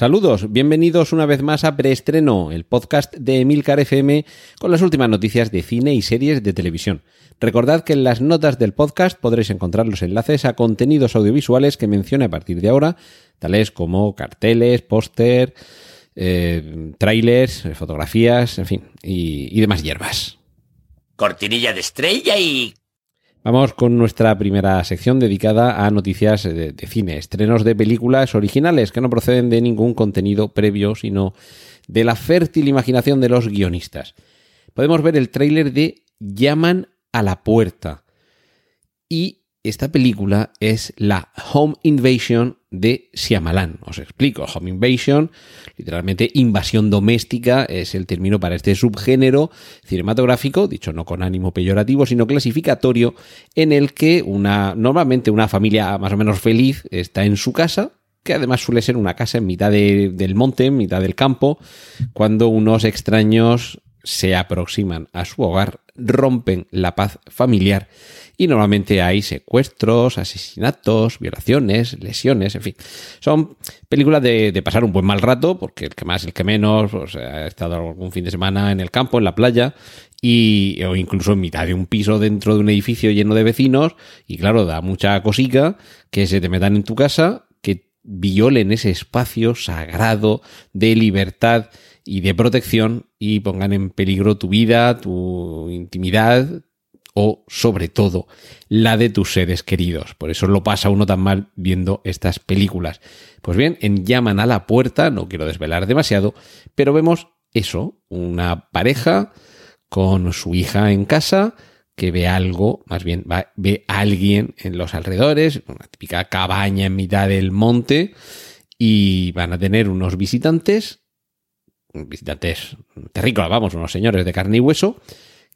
Saludos, bienvenidos una vez más a Preestreno, el podcast de Emilcar FM con las últimas noticias de cine y series de televisión. Recordad que en las notas del podcast podréis encontrar los enlaces a contenidos audiovisuales que menciono a partir de ahora, tales como carteles, póster, eh, trailers, fotografías, en fin, y, y demás hierbas. Cortinilla de estrella y... Vamos con nuestra primera sección dedicada a noticias de, cine, estrenos de películas originales que no proceden de ningún contenido previo, sino de la fértil imaginación de los guionistas. Podemos ver el tráiler de Llaman a la puerta. Y esta película es la Home Invasion de Shyamalan. Os explico, Home Invasion, literalmente invasión doméstica, es el término para este subgénero cinematográfico, dicho no con ánimo peyorativo, sino clasificatorio, en el que una, normalmente una familia más o menos feliz está en su casa, que además suele ser una casa en mitad de, del monte, en mitad del campo, cuando unos extraños se aproximan a su hogar, rompen la paz familiar y normalmente hay secuestros, asesinatos, violaciones, lesiones, en fin. Son películas de, pasar un buen mal rato, porque el que más, el que menos, pues, ha estado algún fin de semana en el campo, en la playa, y, o incluso en mitad de un piso dentro de un edificio lleno de vecinos, y claro, da mucha cosica que se te metan en tu casa, que violen ese espacio sagrado de libertad y de protección y pongan en peligro tu vida, tu intimidad, o sobre todo la de tus seres queridos. Por eso lo pasa uno tan mal viendo estas películas. Pues bien, en Llaman a la puerta, no quiero desvelar demasiado, pero vemos eso, una pareja con su hija en casa que ve algo, más bien va, ve a alguien en los alrededores, una típica cabaña en mitad del monte, y van a tener unos visitantes, visitantes terrícolas, vamos, unos señores de carne y hueso,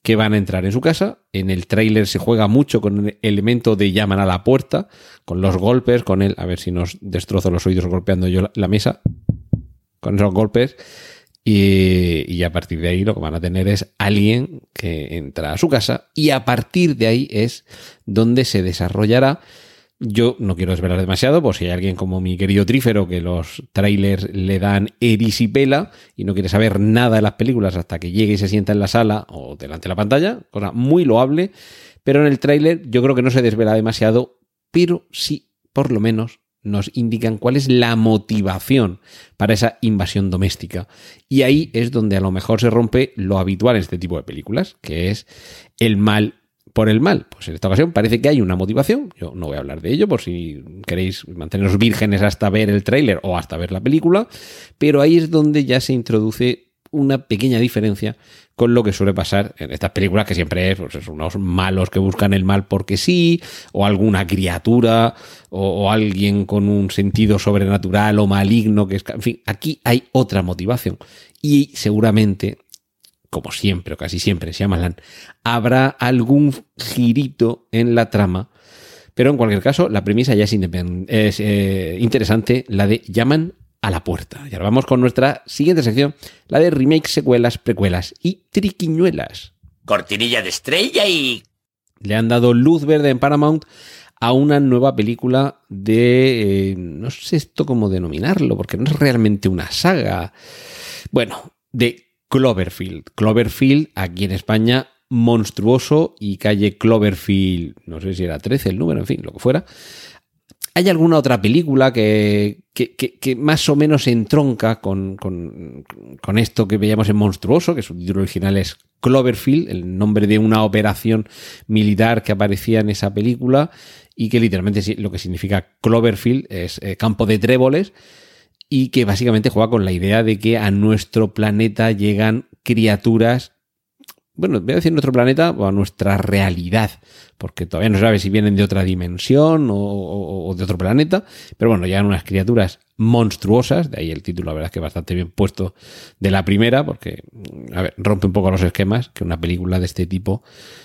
que van a entrar en su casa. En el tráiler se juega mucho con el elemento de llaman a la puerta, con los golpes, con él, a ver si nos destrozo los oídos golpeando yo la mesa, con esos golpes. Y, y, a partir de ahí lo que van a tener es alguien que entra a su casa y a partir de ahí es donde se desarrollará yo no quiero desvelar demasiado, por si hay alguien como mi querido Trífero que los trailers le dan erisipela y no quiere saber nada de las películas hasta que llegue y se sienta en la sala o delante de la pantalla, cosa muy loable, pero en el tráiler yo creo que no se desvela demasiado, pero sí, por lo menos, nos indican cuál es la motivación para esa invasión doméstica. Y ahí es donde a lo mejor se rompe lo habitual en este tipo de películas, que es el mal por el mal? Pues en esta ocasión parece que hay una motivación. Yo no voy a hablar de ello por si queréis manteneros vírgenes hasta ver el tráiler o hasta ver la película, pero ahí es donde ya se introduce una pequeña diferencia con lo que suele pasar en estas películas que siempre es pues, unos malos que buscan el mal porque sí, o alguna criatura, o, o, alguien con un sentido sobrenatural o maligno que es... En fin, aquí hay otra motivación. Y seguramente como siempre o casi siempre se llaman, habrá algún girito en la trama. Pero en cualquier caso, la premisa ya es, es eh, interesante, la de llaman a la puerta. Y ahora vamos con nuestra siguiente sección, la de remakes, secuelas, precuelas y triquiñuelas. Cortinilla de estrella y... Le han dado luz verde en Paramount a una nueva película de... Eh, no sé esto cómo denominarlo, porque no es realmente una saga. Bueno, de Cloverfield. Cloverfield, aquí en España, monstruoso y calle Cloverfield, no sé si era 13 el número, en fin, lo que fuera. ¿Hay alguna otra película que, que, que, más o menos entronca con, con, con, esto que veíamos en Monstruoso, que su título original es Cloverfield, el nombre de una operación militar que aparecía en esa película y que literalmente lo que significa Cloverfield es eh, campo de tréboles y que básicamente juega con la idea de que a nuestro planeta llegan criaturas, bueno, voy a decir nuestro planeta o a nuestra realidad, porque todavía no sabe si vienen de otra dimensión o, de otro planeta, pero bueno, llegan unas criaturas monstruosas, de ahí el título, la verdad es que bastante bien puesto de la primera, porque, a ver, rompe un poco los esquemas, que una película de este tipo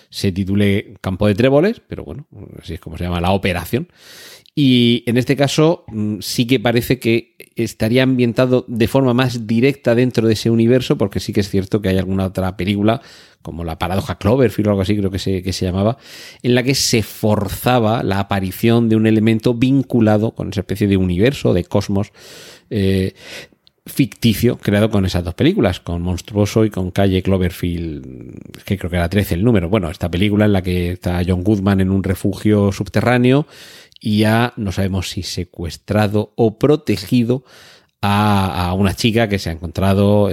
se titule Campo de Tréboles, pero bueno, así es como se llama la operación. Y en este caso mm, sí que parece que estaría ambientado de forma más directa dentro de ese universo, porque sí que es cierto que hay alguna otra película, como la paradoja Cloverfield o algo así, creo que se, que se llamaba, en la que se forzaba la aparición de un elemento vinculado con esa especie de universo, de cosmos. Eh, ficticio creado con esas dos películas, con Monstruoso y con Calle Cloverfield, que creo que era 13 el número. Bueno, esta película en la que está John Goodman en un refugio subterráneo y ha, no sabemos si secuestrado o protegido a, una chica que se ha encontrado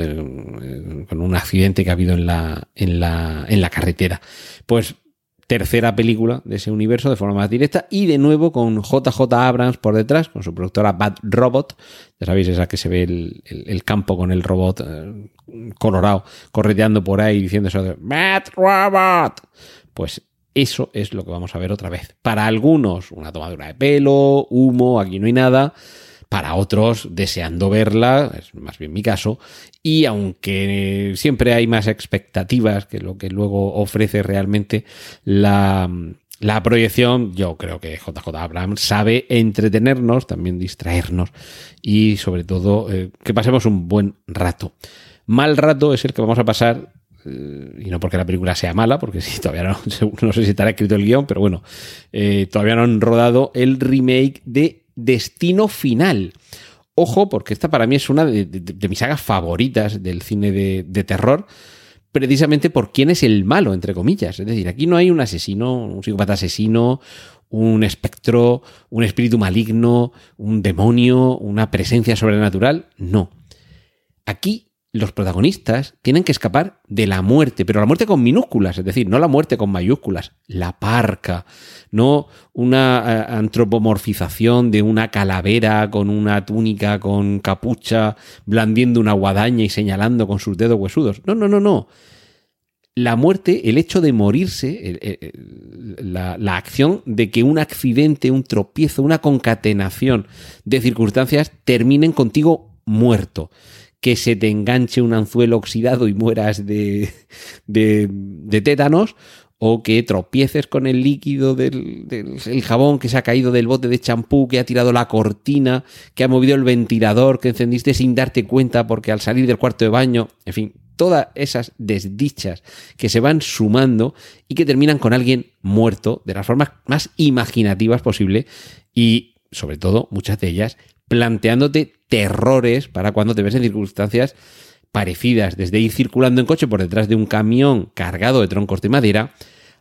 con un accidente que ha habido en la, en la, en la carretera. Pues tercera película de ese universo de forma más directa y de nuevo con JJ Abrams por detrás, con su productora Bad Robot, ya sabéis, esa que se ve el, campo con el robot eh, colorado correteando por ahí diciendo eso de Bad Robot. Pues eso es lo que vamos a ver otra vez. Para algunos, una tomadura de pelo, humo, aquí no hay nada. Para otros, deseando verla, es más bien mi caso. Y aunque siempre hay más expectativas que lo que luego ofrece realmente la, proyección, yo creo que JJ Abrams sabe entretenernos, también distraernos y sobre todo eh, que pasemos un buen rato. Mal rato es el que vamos a pasar eh, y no porque la película sea mala, porque sí, todavía no, no sé si estará escrito el guion, pero bueno, eh, todavía no han rodado el remake de Destino Final. Ojo, porque esta para mí es una de, mis sagas favoritas del cine de, terror, precisamente por quién es el malo, entre comillas. Es decir, aquí no hay un asesino, un psicópata asesino, un espectro, un espíritu maligno, un demonio, una presencia sobrenatural. No. Aquí los protagonistas tienen que escapar de la muerte, pero la muerte con minúsculas, es decir, no la muerte con mayúsculas, la parca, no una eh, antropomorfización de una calavera con una túnica con capucha, blandiendo una guadaña y señalando con sus dedos huesudos. No, no, no, no. La muerte, el hecho de morirse, la, la acción de que un accidente, un tropiezo, una concatenación de circunstancias terminen contigo muerto que se te enganche un anzuelo oxidado y mueras de, de, tétanos, o que tropieces con el líquido del, jabón que se ha caído del bote de champú, que ha tirado la cortina, que ha movido el ventilador, que encendiste sin darte cuenta porque al salir del cuarto de baño, en fin, todas esas desdichas que se van sumando y que terminan con alguien muerto de las formas más imaginativas posible y sobre todo muchas de ellas planteándote terrores para cuando te ves en circunstancias parecidas, desde ir circulando en coche por detrás de un camión cargado de troncos de madera,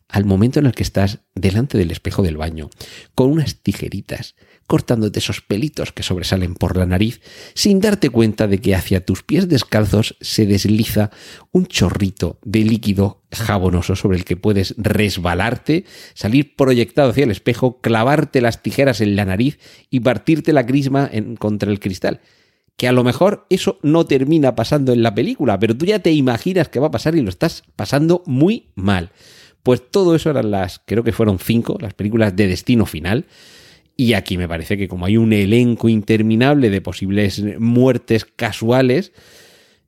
al momento en el que estás delante del espejo del baño, con unas tijeritas, cortándote esos pelitos que sobresalen por la nariz, sin darte cuenta de que hacia tus pies descalzos se desliza un chorrito de líquido jabonoso sobre el que puedes resbalarte, salir proyectado hacia el espejo, clavarte las tijeras en la nariz y partirte la crisma en, contra el cristal. Que a lo mejor eso no termina pasando en la película, pero tú ya te imaginas que va a pasar y lo estás pasando muy mal. Pues todo eso eran las, creo que fueron cinco, las películas de destino final. Y aquí me parece que como hay un elenco interminable de posibles muertes casuales,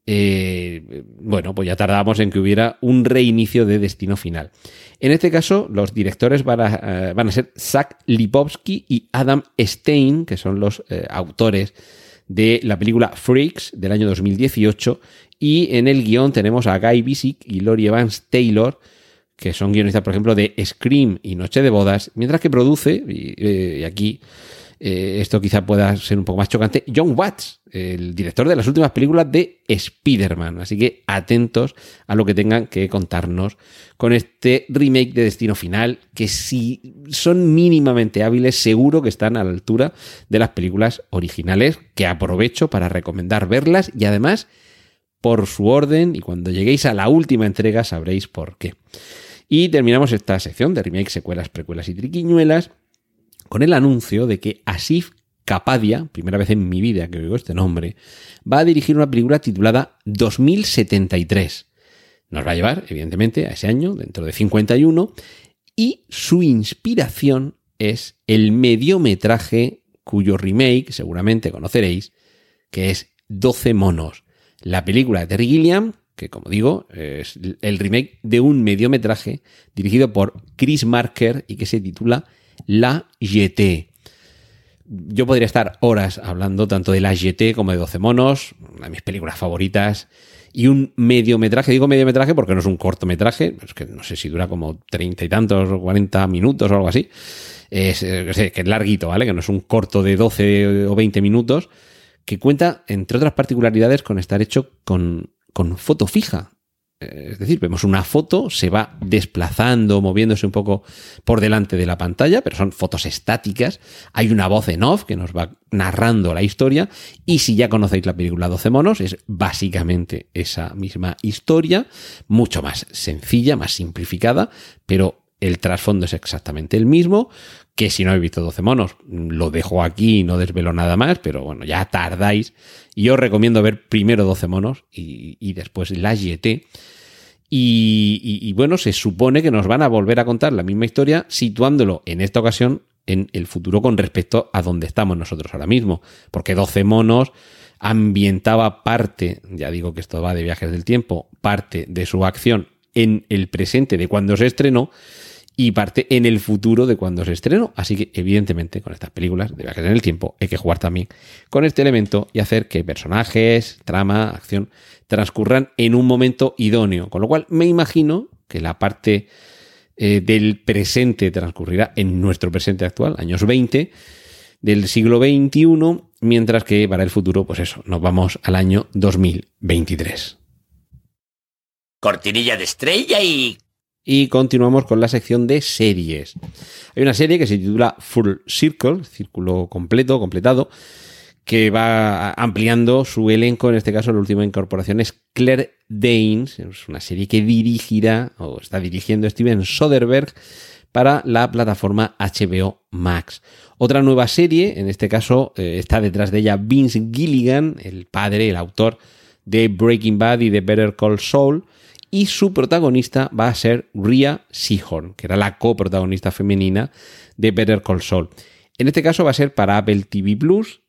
eh, bueno, pues ya tardamos en que hubiera un reinicio de Destino Final. En este caso, los directores van a, eh, ser Zach Lipovsky y Adam Stein, que son los eh, autores de la película Freaks del año 2018. Y en el guion tenemos a Guy Bisick y Lori Evans Taylor, que son guionistas, por ejemplo, de Scream y Noche de Bodas, mientras que produce, y, eh, aquí eh, esto quizá pueda ser un poco más chocante, John Watts, el director de las últimas películas de Spider-Man. Así que atentos a lo que tengan que contarnos con este remake de Destino Final, que si son mínimamente hábiles, seguro que están a la altura de las películas originales, que aprovecho para recomendar verlas y además por su orden y cuando lleguéis a la última entrega sabréis por qué. Y terminamos esta sección de remake, secuelas, precuelas y triquiñuelas con el anuncio de que Asif Kapadia, primera vez en mi vida que oigo este nombre, va a dirigir una película titulada 2073. Nos va a llevar, evidentemente, a ese año, dentro de 51, y su inspiración es el mediometraje cuyo remake seguramente conoceréis, que es 12 monos, la película de Terry Gilliam que como digo, es el remake de un mediometraje dirigido por Chris Marker y que se titula La GT. Yo podría estar horas hablando tanto de La GT como de 12 monos, una de mis películas favoritas, y un mediometraje, digo mediometraje porque no es un cortometraje, es que no sé si dura como treinta y tantos o 40 minutos o algo así, es, que es larguito, ¿vale? Que no es un corto de 12 o 20 minutos, que cuenta, entre otras particularidades, con estar hecho con, con foto fija. Eh, es decir, vemos una foto, se va desplazando, moviéndose un poco por delante de la pantalla, pero son fotos estáticas. Hay una voz en off que nos va narrando la historia. Y si ya conocéis la película 12 monos, es básicamente esa misma historia, mucho más sencilla, más simplificada, pero el trasfondo es exactamente el mismo, que si no habéis visto 12 monos, lo dejo aquí y no desvelo nada más, pero bueno, ya tardáis. Y os recomiendo ver primero 12 monos y, después la GT. Y, bueno, se supone que nos van a volver a contar la misma historia, situándolo en esta ocasión en el futuro con respecto a donde estamos nosotros ahora mismo. Porque 12 monos ambientaba parte, ya digo que esto va de viajes del tiempo, parte de su acción en el presente de cuando se estrenó y parte en el futuro de cuando se estrenó. Así que, evidentemente, con estas películas de viajes en el tiempo, hay que jugar también con este elemento y hacer que personajes, trama, acción transcurran en un momento idóneo. Con lo cual, me imagino que la parte eh, del presente transcurrirá en nuestro presente actual, años 20 del siglo XXI, mientras que para el futuro, pues eso, nos vamos al año 2023. Cortinilla de estrella y y continuamos con la sección de series. Hay una serie que se titula Full Circle, círculo completo, completado, que va ampliando su elenco. En este caso, la última incorporación es Claire Danes. Es una serie que dirigirá o está dirigiendo Steven Soderbergh para la plataforma HBO Max. Otra nueva serie, en este caso eh, está detrás de ella Vince Gilligan, el padre, el autor de Breaking Bad y de Better Call Saul y su protagonista va a ser Rhea Seahorn, que era la coprotagonista femenina de Better Call Saul. En este caso va a ser para Apple TV Plus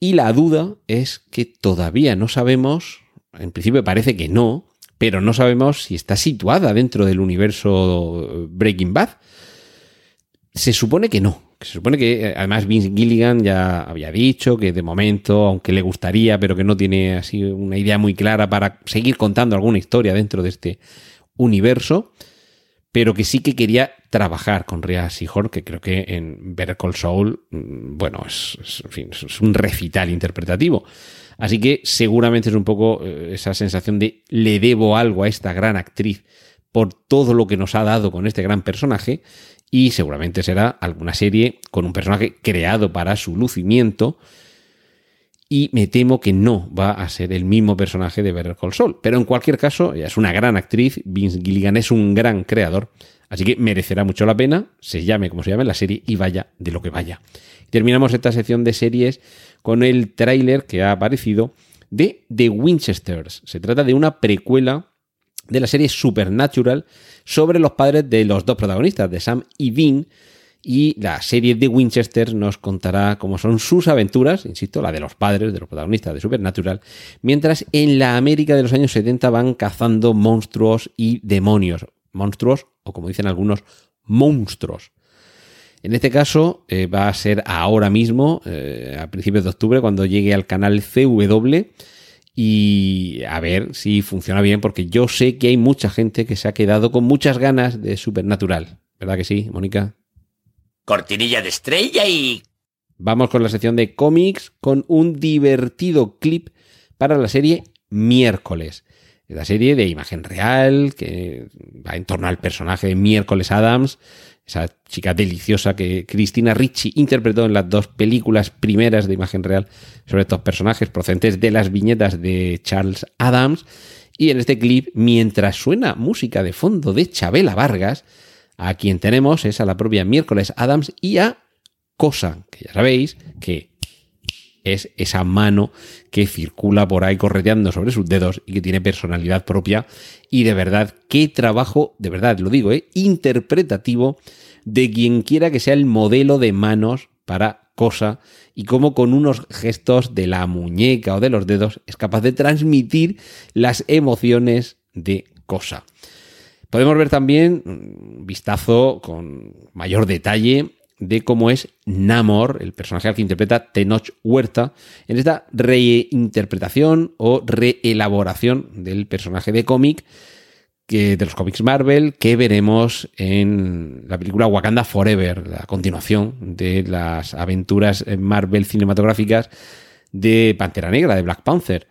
y la duda es que todavía no sabemos, en principio parece que no, pero no sabemos si está situada dentro del universo Breaking Bad. Se supone que no, se supone que eh, además Vince Gilligan ya había dicho que de momento, aunque le gustaría, pero que no tiene así una idea muy clara para seguir contando alguna historia dentro de este universo, pero que sí que quería trabajar con Rhea Seahorn, que creo que en Better Call Saul, mm, bueno, es, es un recital interpretativo. Así que seguramente es un poco eh, esa sensación de le debo algo a esta gran actriz por todo lo que nos ha dado con este gran personaje y seguramente será alguna serie con un personaje creado para su lucimiento y me temo que no va a ser el mismo personaje de Better Call Saul. Pero en cualquier caso, ella es una gran actriz, Vince Gilligan es un gran creador, así que merecerá mucho la pena, se llame como se llame la serie y vaya de lo que vaya. Terminamos esta sección de series con el tráiler que ha aparecido de The Winchesters. Se trata de una precuela de la serie Supernatural sobre los padres de los dos protagonistas, de Sam y Dean. Y la serie de Winchester nos contará cómo son sus aventuras, insisto, la de los padres de los protagonistas de Supernatural, mientras en la América de los años 70 van cazando monstruos y demonios. Monstruos, o como dicen algunos, monstruos. En este caso eh, va a ser ahora mismo, eh, a principios de octubre, cuando llegue al canal CW y a ver si funciona bien, porque yo sé que hay mucha gente que se ha quedado con muchas ganas de Supernatural. ¿Verdad que sí, Mónica? Cortinilla de estrella y... Vamos con la sección de cómics con un divertido clip para la serie Miércoles. La serie de imagen real que va en torno al personaje de Miércoles Adams, esa chica deliciosa que Cristina Ricci interpretó en las dos películas primeras de imagen real sobre estos personajes procedentes de las viñetas de Charles Adams. Y en este clip, mientras suena música de fondo de Chabela Vargas, a quien tenemos es a la propia Miércoles Adams y a Cosa, que ya sabéis que es esa mano que circula por ahí correteando sobre sus dedos y que tiene personalidad propia. Y de verdad, qué trabajo, de verdad lo digo, ¿eh? interpretativo de quien quiera que sea el modelo de manos para cosa y cómo con unos gestos de la muñeca o de los dedos es capaz de transmitir las emociones de cosa. Podemos ver también un vistazo con mayor detalle de cómo es Namor, el personaje al que interpreta Tenoch Huerta, en esta reinterpretación o reelaboración del personaje de cómic que, de los cómics Marvel que veremos en la película Wakanda Forever, la continuación de las aventuras Marvel cinematográficas de Pantera Negra, de Black Panther.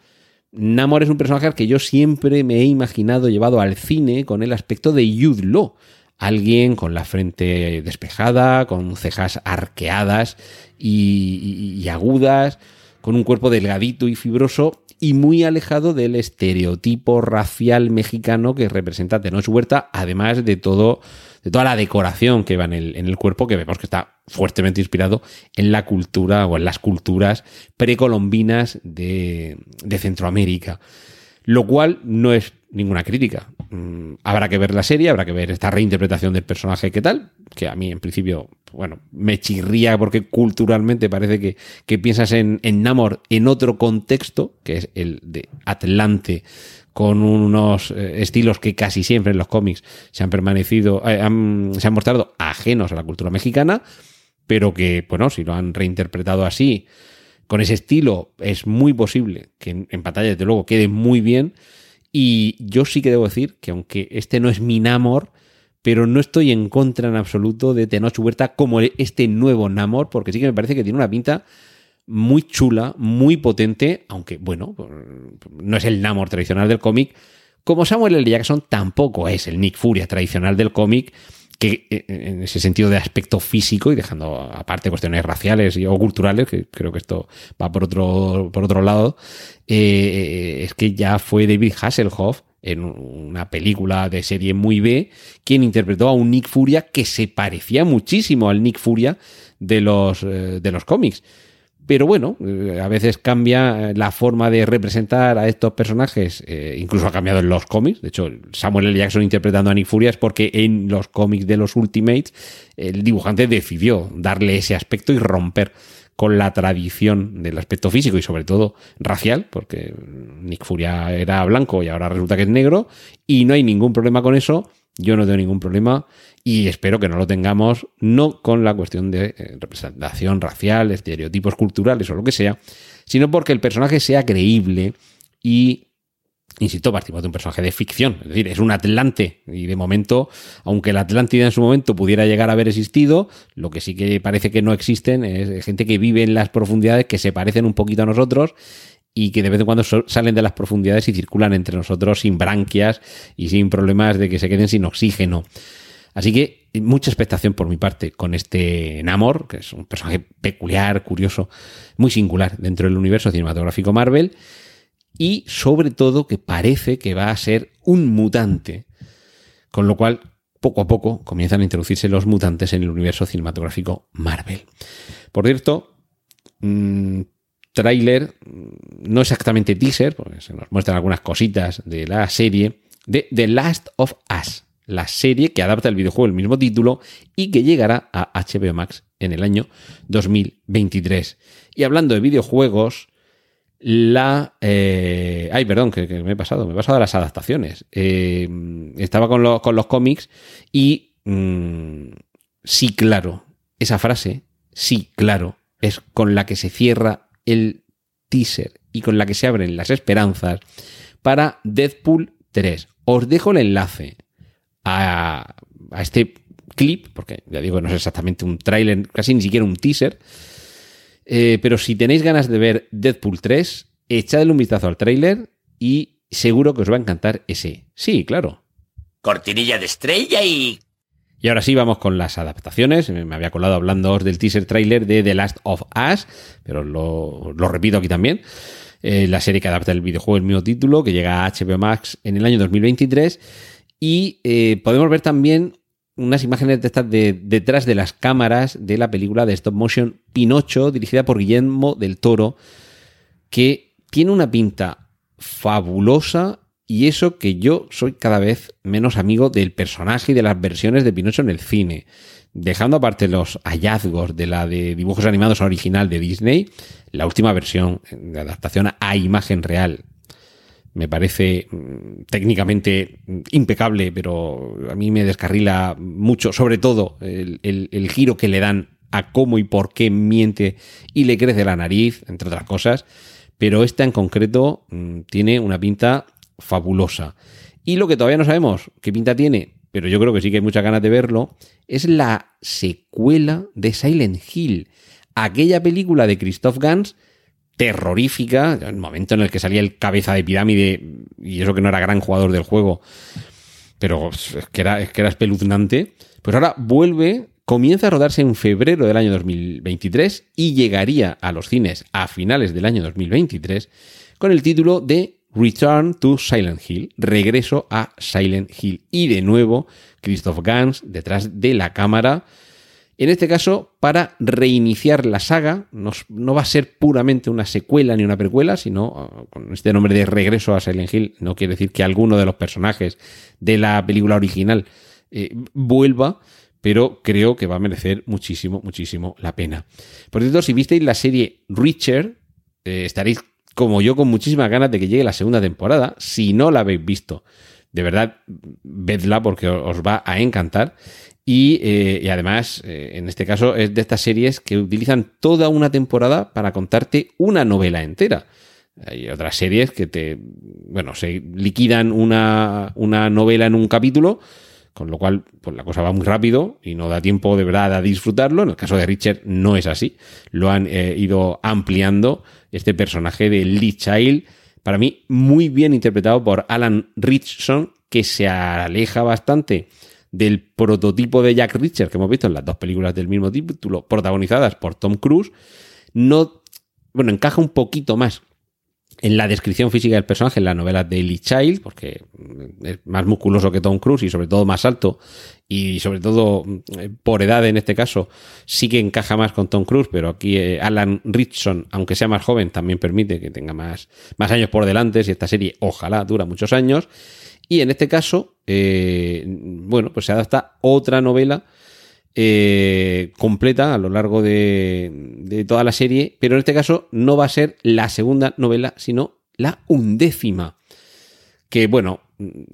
Namor es un personaje al que yo siempre me he imaginado llevado al cine con el aspecto de Jude Law, alguien con la frente despejada, con cejas arqueadas y, agudas, con un cuerpo delgadito y fibroso y muy alejado del estereotipo racial mexicano que representa Tenoch Huerta, además de todo de toda la decoración que va en el, cuerpo, que vemos que está fuertemente inspirado en la cultura o en las culturas precolombinas de Centroamérica. Lo cual no es ninguna crítica. Mm, habrá que ver la serie, habrá que ver esta reinterpretación del personaje que tal, que a mí en principio, bueno, me chirría porque culturalmente parece que, que piensas en, en Namor en otro contexto, que es el de Atlante, con unos eh, estilos que casi siempre en los cómics se han permanecido, eh, se han mostrado ajenos a la cultura mexicana, pero que, bueno, si lo han reinterpretado así, con ese estilo, es muy posible que en, en pantalla, desde luego, quede muy bien y yo sí que debo decir que aunque este no es mi Namor, pero no estoy en contra en absoluto de Tenoch Huerta como este nuevo Namor, porque sí que me parece que tiene una pinta muy chula, muy potente, aunque bueno, no es el Namor tradicional del cómic, como Samuel L. Jackson tampoco es el Nick Furia tradicional del cómic, eh, en ese sentido de aspecto físico y dejando aparte cuestiones raciales y, o culturales, que creo que esto va por otro, por otro lado, eh, es que ya fue David Hasselhoff en una película de serie muy B, quien interpretó a un Nick Furia que se parecía muchísimo al Nick Furia de los, eh, de los cómics. Pero bueno, eh, a veces cambia la forma de representar a estos personajes, eh, incluso ha cambiado en los cómics. De hecho, Samuel L. Jackson interpretando a Nick Furia es porque en los cómics de los Ultimates el dibujante decidió darle ese aspecto y romper con la tradición del aspecto físico y sobre todo racial, porque Nick Furia era blanco y ahora resulta que es negro, y no hay ningún problema con eso. Yo no tengo ningún problema y espero que no lo tengamos, no con la cuestión de eh, representación racial, estereotipos culturales o lo que sea, sino porque el personaje sea creíble y, insisto, partimos de un personaje de ficción, es decir, es un Atlante y de momento, aunque la Atlántida en su momento pudiera llegar a haber existido, lo que sí que parece que no existen es gente que vive en las profundidades que se parecen un poquito a nosotros y que de vez en cuando salen de las profundidades y circulan entre nosotros sin branquias y sin problemas de que se queden sin oxígeno. Así que mucha expectación por mi parte con este Namor, que es un personaje peculiar, curioso, muy singular dentro del universo cinematográfico Marvel, y sobre todo que parece que va a ser un mutante, con lo cual poco a poco comienzan a introducirse los mutantes en el universo cinematográfico Marvel. Por cierto, mmm, tráiler, no exactamente teaser, porque se nos muestran algunas cositas de la serie, de The Last of Us la serie que adapta el videojuego el mismo título y que llegará a HBO Max en el año 2023. Y hablando de videojuegos, la... Eh, ay, perdón, que, me he pasado, me he pasado a las adaptaciones. Eh, estaba con, los cómics y... Mm, sí, claro, esa frase, sí, claro, es con la que se cierra el teaser y con la que se abren las esperanzas para Deadpool 3. Os dejo el enlace a, este clip, porque ya digo, no es exactamente un tráiler, casi ni siquiera un teaser, eh, pero si tenéis ganas de ver Deadpool 3, echadle un vistazo al tráiler y seguro que os va a encantar ese. Sí, claro. Cortinilla de estrella y... Y ahora sí vamos con las adaptaciones. Me había colado hablando del teaser trailer de The Last of Us, pero lo, repito aquí también. Eh, la serie que adapta el videojuego, el mismo título, que llega a HBO Max en el año 2023 y eh, podemos ver también unas imágenes de estas de, detrás de las cámaras de la película de stop motion Pinocho, dirigida por Guillermo del Toro, que tiene una pinta fabulosa Y eso que yo soy cada vez menos amigo del personaje y de las versiones de Pinocho en el cine. Dejando aparte los hallazgos de la de dibujos animados original de Disney, la última versión de adaptación a imagen real me parece mm, técnicamente impecable, pero a mí me descarrila mucho, sobre todo el, el, giro que le dan a cómo y por qué miente y le crece la nariz, entre otras cosas. Pero esta en concreto mm, tiene una pinta fabulosa. Y lo que todavía no sabemos qué pinta tiene, pero yo creo que sí que hay muchas ganas de verlo, es la secuela de Silent Hill. Aquella película de Christoph Gans terrorífica, el momento en el que salía el cabeza de pirámide, y eso que no era gran jugador del juego, pero es que era, es que era espeluznante, pues ahora vuelve, comienza a rodarse en febrero del año 2023 y llegaría a los cines a finales del año 2023 con el título de Return to Silent Hill, regreso a Silent Hill. Y de nuevo, Christoph Gans detrás de la cámara, en este caso, para reiniciar la saga, no, va a ser puramente una secuela ni una precuela, sino uh, con este nombre de regreso a Silent Hill, no quiere decir que alguno de los personajes de la película original eh, vuelva, pero creo que va a merecer muchísimo, muchísimo la pena. Por cierto, si visteis la serie Richard, eh, estaréis como yo con muchísimas ganas de que llegue la segunda temporada. Si no la habéis visto, de verdad, vedla porque os va a encantar. Y, eh, además, eh, en este caso, es de estas series que utilizan toda una temporada para contarte una novela entera. Hay otras series que te, bueno, se liquidan una, una novela en un capítulo, con lo cual pues la cosa va muy rápido y no da tiempo de verdad a disfrutarlo. En el caso de Richard no es así. Lo han eh, ido ampliando este personaje de Lee Child, para mí muy bien interpretado por Alan Richardson, que se aleja bastante del prototipo de Jack Richard que hemos visto en las dos películas del mismo título, protagonizadas por Tom Cruise, no, bueno, encaja un poquito más en la descripción física del personaje en la novela de Lee Child, porque es más musculoso que Tom Cruise y sobre todo más alto, y sobre todo eh, por edad en este caso, sí que encaja más con Tom Cruise, pero aquí eh, Alan Richson, aunque sea más joven, también permite que tenga más, más años por delante, si esta serie ojalá dura muchos años. Y en este caso, eh, bueno, pues se adapta otra novela eh, completa a lo largo de, de, toda la serie, pero en este caso no va a ser la segunda novela, sino la undécima. Que bueno,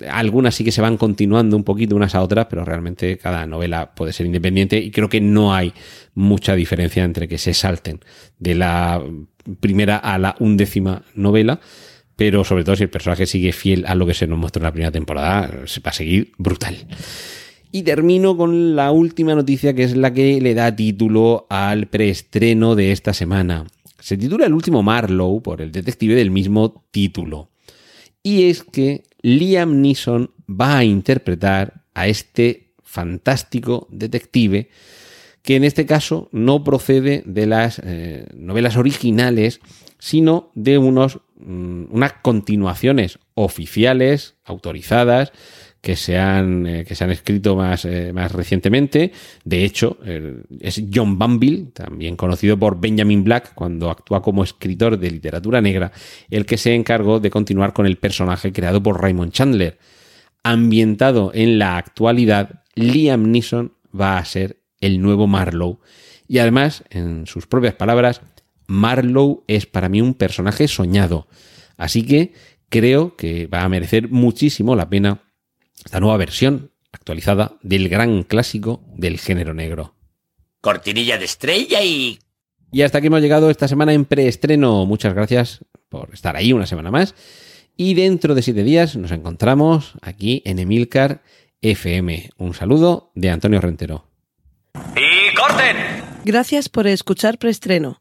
algunas sí que se van continuando un poquito unas a otras, pero realmente cada novela puede ser independiente y creo que no hay mucha diferencia entre que se salten de la primera a la undécima novela pero sobre todo si el personaje sigue fiel a lo que se nos muestra en la primera temporada, se va a seguir brutal. Y termino con la última noticia que es la que le da título al preestreno de esta semana. Se titula El último Marlowe por el detective del mismo título. Y es que Liam Neeson va a interpretar a este fantástico detective que en este caso no procede de las eh, novelas originales, sino de unos unas continuaciones oficiales, autorizadas, que se han, eh, que se han escrito más, eh, más recientemente. De hecho, es John Banville, también conocido por Benjamin Black, cuando actúa como escritor de literatura negra, el que se encargó de continuar con el personaje creado por Raymond Chandler. Ambientado en la actualidad, Liam Neeson va a ser el nuevo Marlowe. Y además, en sus propias palabras, Marlowe es para mí un personaje soñado. Así que creo que va a merecer muchísimo la pena esta nueva versión actualizada del gran clásico del género negro. Cortinilla de estrella y... Y hasta aquí hemos llegado esta semana en preestreno. Muchas gracias por estar ahí una semana más. Y dentro de siete días nos encontramos aquí en Emilcar FM. Un saludo de Antonio Rentero. ¡Y corten! Gracias por escuchar preestreno